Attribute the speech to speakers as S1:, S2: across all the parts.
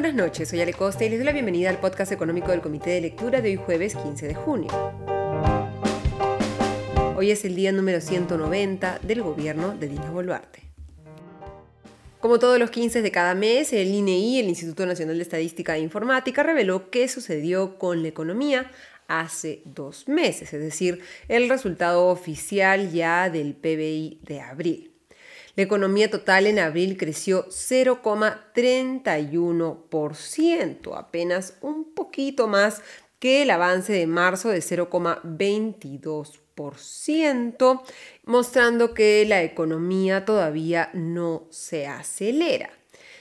S1: buenas noches, soy Ale Costa y les doy la bienvenida al podcast económico del Comité de Lectura de hoy jueves 15 de junio. Hoy es el día número 190 del gobierno de Dina Boluarte. Como todos los 15 de cada mes, el INEI, el Instituto Nacional de Estadística e Informática, reveló qué sucedió con la economía hace dos meses, es decir, el resultado oficial ya del PBI de abril. La economía total en abril creció 0,31%, apenas un poquito más que el avance de marzo de 0,22%, mostrando que la economía todavía no se acelera.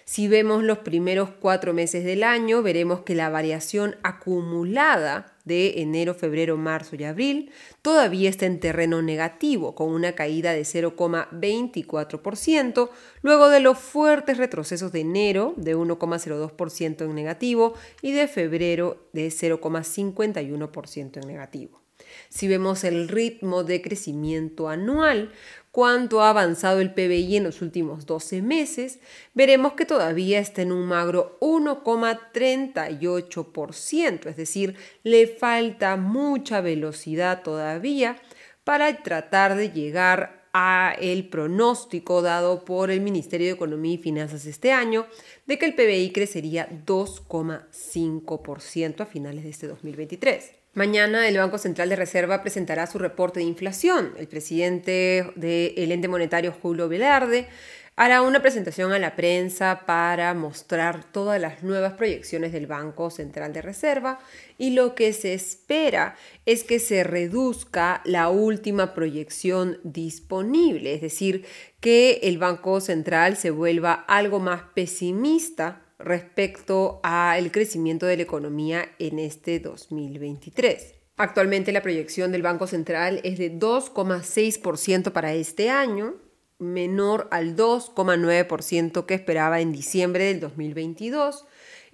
S1: Si vemos los primeros cuatro meses del año, veremos que la variación acumulada de enero, febrero, marzo y abril todavía está en terreno negativo, con una caída de 0,24%, luego de los fuertes retrocesos de enero de 1,02% en negativo y de febrero de 0,51% en negativo. Si vemos el ritmo de crecimiento anual, cuánto ha avanzado el PBI en los últimos 12 meses, veremos que todavía está en un magro 1,38%, es decir, le falta mucha velocidad todavía para tratar de llegar a el pronóstico dado por el Ministerio de Economía y Finanzas este año de que el PBI crecería 2,5% a finales de este 2023. Mañana el Banco Central de Reserva presentará su reporte de inflación. El presidente del ente monetario, Julio Velarde, hará una presentación a la prensa para mostrar todas las nuevas proyecciones del Banco Central de Reserva y lo que se espera es que se reduzca la última proyección disponible, es decir, que el Banco Central se vuelva algo más pesimista respecto al crecimiento de la economía en este 2023. Actualmente la proyección del Banco Central es de 2,6% para este año, menor al 2,9% que esperaba en diciembre del 2022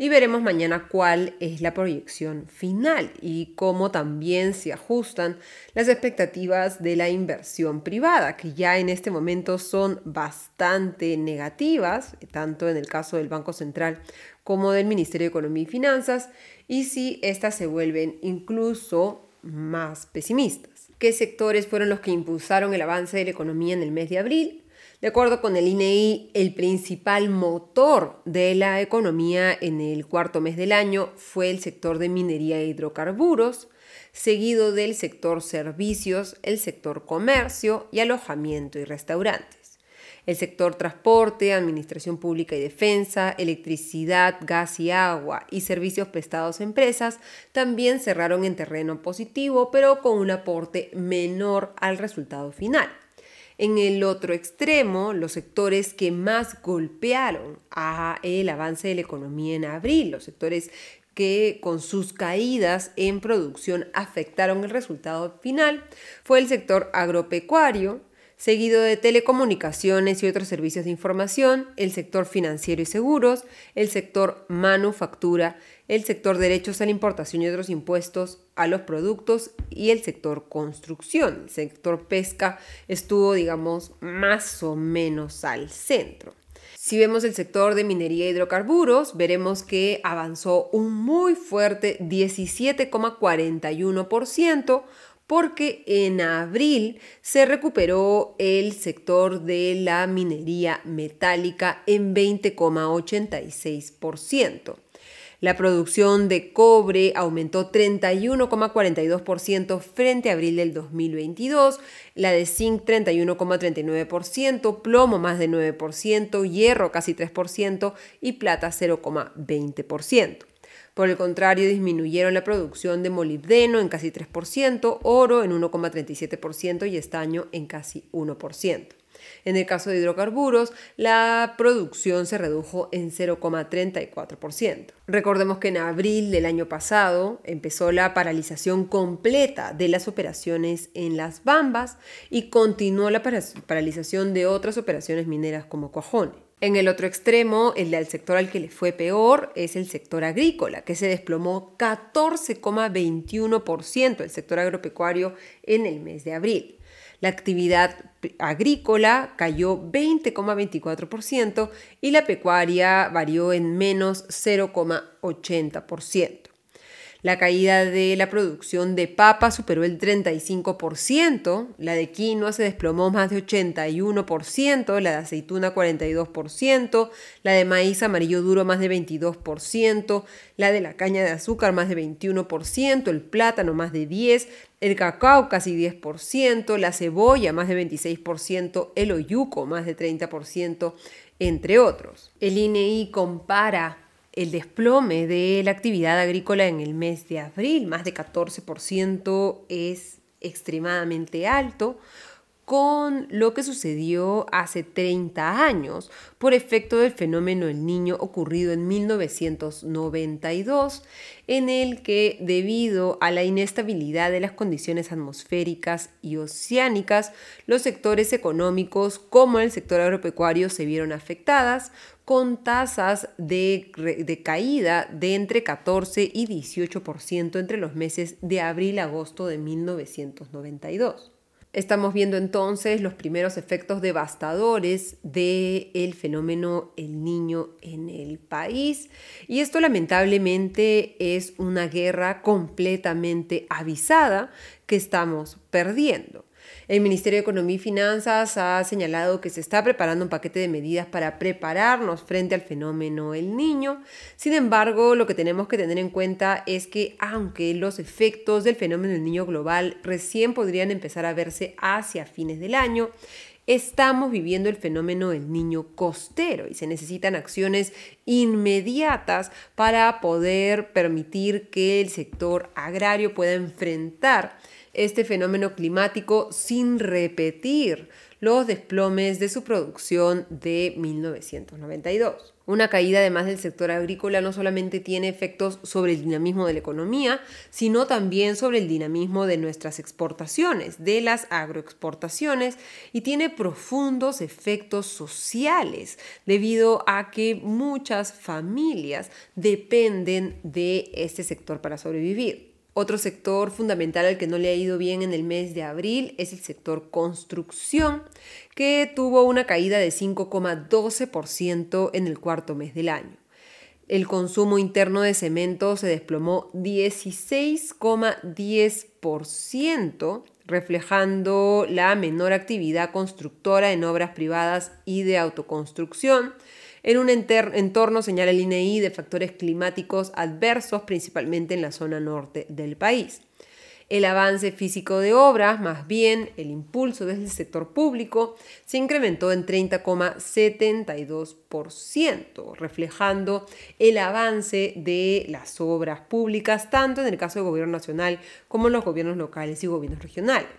S1: y veremos mañana cuál es la proyección final y cómo también se ajustan las expectativas de la inversión privada, que ya en este momento son bastante negativas, tanto en el caso del Banco Central como del Ministerio de Economía y Finanzas, y si estas se vuelven incluso más pesimistas. ¿Qué sectores fueron los que impulsaron el avance de la economía en el mes de abril? De acuerdo con el INEI, e el principal motor de la economía en el cuarto mes del año fue el sector de minería e hidrocarburos, seguido del sector servicios, el sector comercio y alojamiento y restaurantes. El sector transporte, administración pública y defensa, electricidad, gas y agua y servicios prestados a empresas también cerraron en terreno positivo, pero con un aporte menor al resultado final. En el otro extremo, los sectores que más golpearon a el avance de la economía en abril, los sectores que con sus caídas en producción afectaron el resultado final, fue el sector agropecuario, seguido de telecomunicaciones y otros servicios de información, el sector financiero y seguros, el sector manufactura, el sector derechos a la importación y otros impuestos a los productos y el sector construcción. El sector pesca estuvo, digamos, más o menos al centro. Si vemos el sector de minería e hidrocarburos, veremos que avanzó un muy fuerte 17,41%, porque en abril se recuperó el sector de la minería metálica en 20,86%. La producción de cobre aumentó 31,42% frente a abril del 2022, la de zinc 31,39%, plomo más de 9%, hierro casi 3% y plata 0,20%. Por el contrario, disminuyeron la producción de molibdeno en casi 3%, oro en 1,37% y estaño en casi 1%. En el caso de hidrocarburos, la producción se redujo en 0,34%. Recordemos que en abril del año pasado empezó la paralización completa de las operaciones en las Bambas y continuó la paralización de otras operaciones mineras como Cuajone. En el otro extremo, el del sector al que le fue peor es el sector agrícola, que se desplomó 14,21% el sector agropecuario en el mes de abril. La actividad agrícola cayó 20,24% y la pecuaria varió en menos 0,80%. La caída de la producción de papa superó el 35%, la de quinoa se desplomó más de 81%, la de aceituna 42%, la de maíz amarillo duro más de 22%, la de la caña de azúcar más de 21%, el plátano más de 10%, el cacao casi 10%, la cebolla más de 26%, el oyuco más de 30%, entre otros. El INEI compara el desplome de la actividad agrícola en el mes de abril, más de 14%, es extremadamente alto, con lo que sucedió hace 30 años por efecto del fenómeno El Niño ocurrido en 1992, en el que debido a la inestabilidad de las condiciones atmosféricas y oceánicas, los sectores económicos como el sector agropecuario se vieron afectadas con tasas de, de caída de entre 14 y 18% entre los meses de abril a agosto de 1992. Estamos viendo entonces los primeros efectos devastadores del fenómeno El Niño en el país y esto lamentablemente es una guerra completamente avisada que estamos perdiendo. El Ministerio de Economía y Finanzas ha señalado que se está preparando un paquete de medidas para prepararnos frente al fenómeno El Niño. Sin embargo, lo que tenemos que tener en cuenta es que aunque los efectos del fenómeno El Niño global recién podrían empezar a verse hacia fines del año, Estamos viviendo el fenómeno del niño costero y se necesitan acciones inmediatas para poder permitir que el sector agrario pueda enfrentar este fenómeno climático sin repetir los desplomes de su producción de 1992. Una caída además del sector agrícola no solamente tiene efectos sobre el dinamismo de la economía, sino también sobre el dinamismo de nuestras exportaciones, de las agroexportaciones, y tiene profundos efectos sociales, debido a que muchas familias dependen de este sector para sobrevivir. Otro sector fundamental al que no le ha ido bien en el mes de abril es el sector construcción, que tuvo una caída de 5,12% en el cuarto mes del año. El consumo interno de cemento se desplomó 16,10%, reflejando la menor actividad constructora en obras privadas y de autoconstrucción en un entorno, señala el INEI, de factores climáticos adversos, principalmente en la zona norte del país. El avance físico de obras, más bien el impulso desde el sector público, se incrementó en 30,72%, reflejando el avance de las obras públicas, tanto en el caso del gobierno nacional como en los gobiernos locales y gobiernos regionales.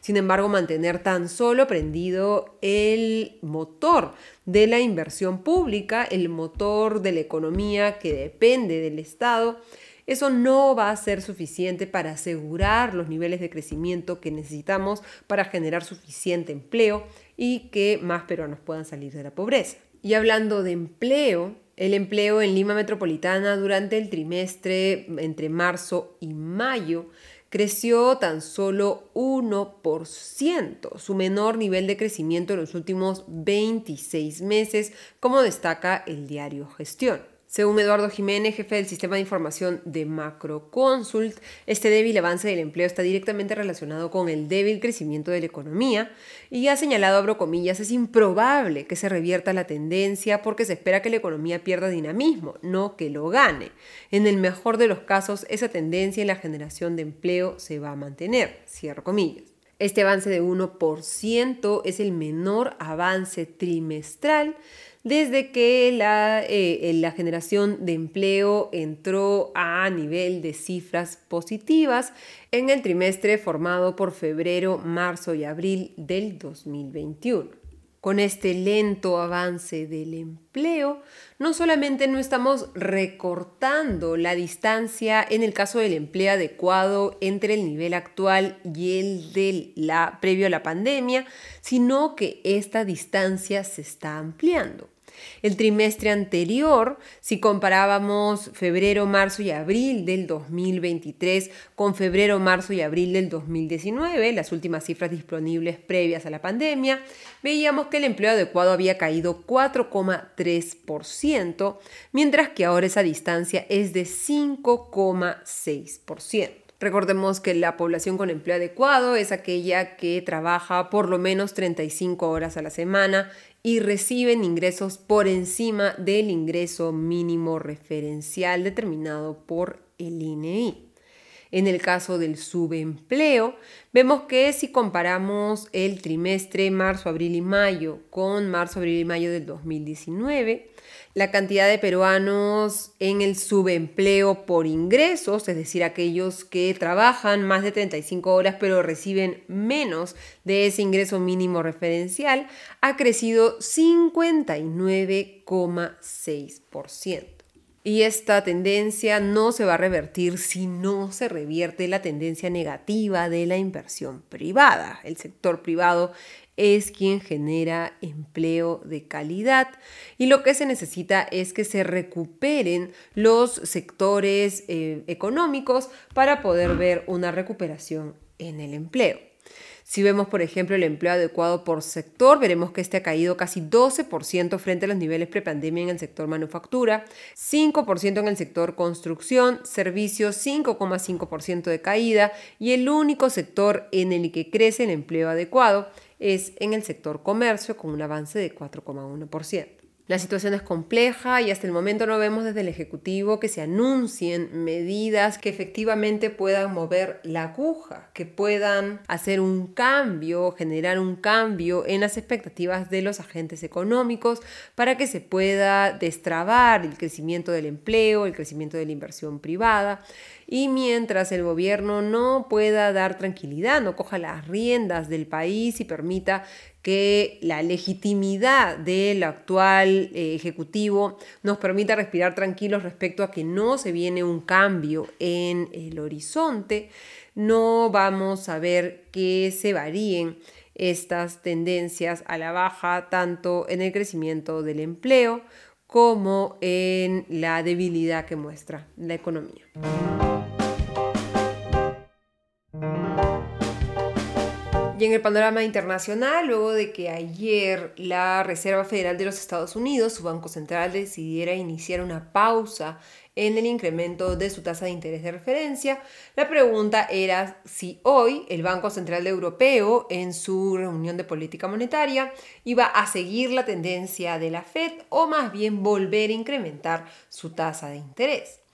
S1: Sin embargo, mantener tan solo prendido el motor de la inversión pública, el motor de la economía que depende del Estado, eso no va a ser suficiente para asegurar los niveles de crecimiento que necesitamos para generar suficiente empleo y que más peruanos puedan salir de la pobreza. Y hablando de empleo, el empleo en Lima Metropolitana durante el trimestre entre marzo y mayo creció tan solo 1%, su menor nivel de crecimiento en los últimos 26 meses, como destaca el diario Gestión. Según Eduardo Jiménez, jefe del sistema de información de Macroconsult, este débil avance del empleo está directamente relacionado con el débil crecimiento de la economía y ha señalado, abro comillas, es improbable que se revierta la tendencia porque se espera que la economía pierda dinamismo, no que lo gane. En el mejor de los casos, esa tendencia en la generación de empleo se va a mantener, cierro comillas. Este avance de 1% es el menor avance trimestral desde que la, eh, la, generación de empleo entró a nivel de cifras positivas en el trimestre formado por febrero, marzo y abril del 2021. Con este lento avance del empleo, no solamente no estamos recortando la distancia en el caso del empleo adecuado entre el nivel actual y el de la, previo a la pandemia, sino que esta distancia se está ampliando. El trimestre anterior, si comparábamos febrero, marzo y abril del 2023 con febrero, marzo y abril del 2019, las últimas cifras disponibles previas a la pandemia, veíamos que el empleo adecuado había caído 4,3%, mientras que ahora esa distancia es de 5,6%. Recordemos que la población con empleo adecuado es aquella que trabaja por lo menos 35 horas a la semana y reciben ingresos por encima del ingreso mínimo referencial determinado por el INEI. En el caso del subempleo, vemos que si comparamos el trimestre marzo, abril y mayo con marzo, abril y mayo del 2019, la cantidad de peruanos en el subempleo por ingresos, es decir, aquellos que trabajan más de 35 horas pero reciben menos de ese ingreso mínimo referencial, ha crecido 59,6%. Y esta tendencia no se va a revertir si no se revierte la tendencia negativa de la inversión privada. El sector privado es quien genera empleo de calidad y lo que se necesita es que se recuperen los sectores eh, económicos para poder ver una recuperación en el empleo. Si vemos, por ejemplo, el empleo adecuado por sector, veremos que este ha caído casi 12% frente a los niveles prepandemia en el sector manufactura, 5% en el sector construcción, servicios 5,5% de caída y el único sector en el que crece el empleo adecuado es en el sector comercio con un avance de 4,1%. La situación es compleja y hasta el momento no vemos desde el Ejecutivo que se anuncien medidas que efectivamente puedan mover la aguja, que puedan hacer un cambio, generar un cambio en las expectativas de los agentes económicos para que se pueda destrabar el crecimiento del empleo, el crecimiento de la inversión privada. Y mientras el gobierno no pueda dar tranquilidad, no coja las riendas del país y permita que la legitimidad del actual eh, Ejecutivo nos permita respirar tranquilos respecto a que no se viene un cambio en el horizonte, no vamos a ver que se varíen estas tendencias a la baja tanto en el crecimiento del empleo como en la debilidad que muestra la economía. En el panorama internacional, luego de que ayer la Reserva Federal de los Estados Unidos, su Banco Central, decidiera iniciar una pausa en el incremento de su tasa de interés de referencia, la pregunta era si hoy el Banco Central Europeo, en su reunión de política monetaria, iba a seguir la tendencia de la Fed o más bien volver a incrementar su tasa de interés.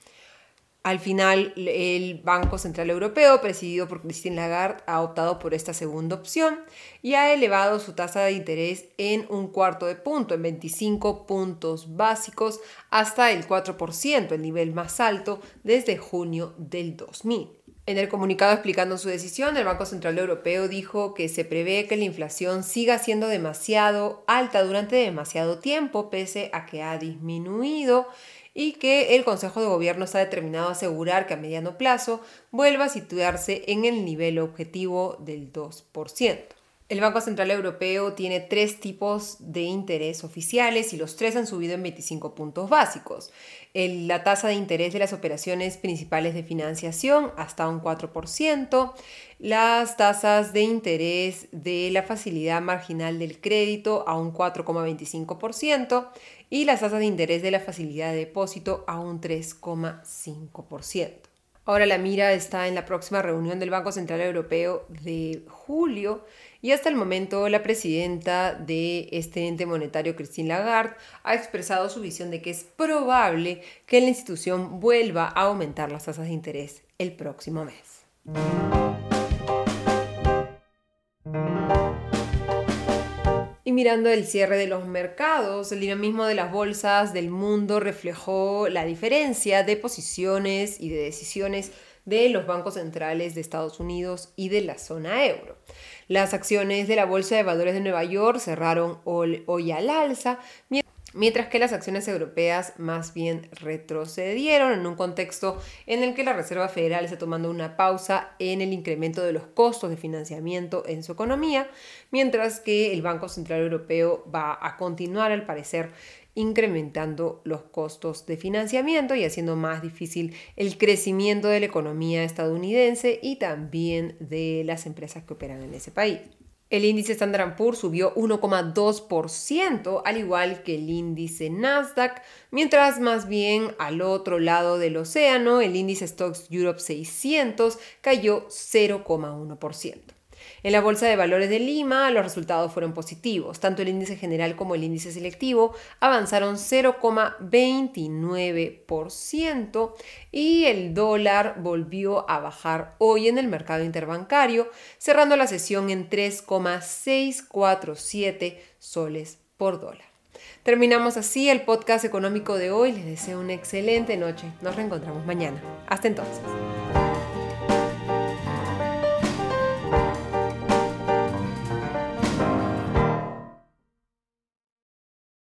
S1: Al final, el Banco Central Europeo, presidido por Christine Lagarde, ha optado por esta segunda opción y ha elevado su tasa de interés en un cuarto de punto, en 25 puntos básicos, hasta el 4%, el nivel más alto desde junio del 2000. En el comunicado explicando su decisión, el Banco Central Europeo dijo que se prevé que la inflación siga siendo demasiado alta durante demasiado tiempo, pese a que ha disminuido y que el Consejo de Gobierno está determinado a asegurar que a mediano plazo vuelva a situarse en el nivel objetivo del 2%. El Banco Central Europeo tiene tres tipos de interés oficiales y los tres han subido en 25 puntos básicos. la tasa de interés de las operaciones principales de financiación hasta un 4%, las tasas de interés de la facilidad marginal del crédito a un 4,25% y las tasas de interés de la facilidad de depósito a un 3,5%. Ahora la mira está en la próxima reunión del Banco Central Europeo de julio y hasta el momento la presidenta de este ente monetario, Christine Lagarde, ha expresado su visión de que es probable que la institución vuelva a aumentar las tasas de interés el próximo mes. Mirando el cierre de los mercados, el dinamismo de las bolsas del mundo reflejó la diferencia de posiciones y de decisiones de los bancos centrales de Estados Unidos y de la zona euro. Las acciones de la Bolsa de Valores de Nueva York cerraron hoy al alza, mientras que las acciones europeas más bien retrocedieron en un contexto en el que la Reserva Federal está tomando una pausa en el incremento de los costos de financiamiento en su economía, mientras que el Banco Central Europeo va a continuar, al parecer, incrementando los costos de financiamiento y haciendo más difícil el crecimiento de la economía estadounidense y también de las empresas que operan en ese país. El índice Standard Poor's subió 1,2%, al igual que el índice Nasdaq, mientras más bien al otro lado del océano, el índice Stocks Europe 600 cayó 0,1%. En la Bolsa de Valores de Lima los resultados fueron positivos. Tanto el índice general como el índice selectivo avanzaron 0,29% y el dólar volvió a bajar hoy en el mercado interbancario, cerrando la sesión en 3,647 soles por dólar. Terminamos así el podcast económico de hoy. Les deseo una excelente noche. Nos reencontramos mañana. Hasta entonces.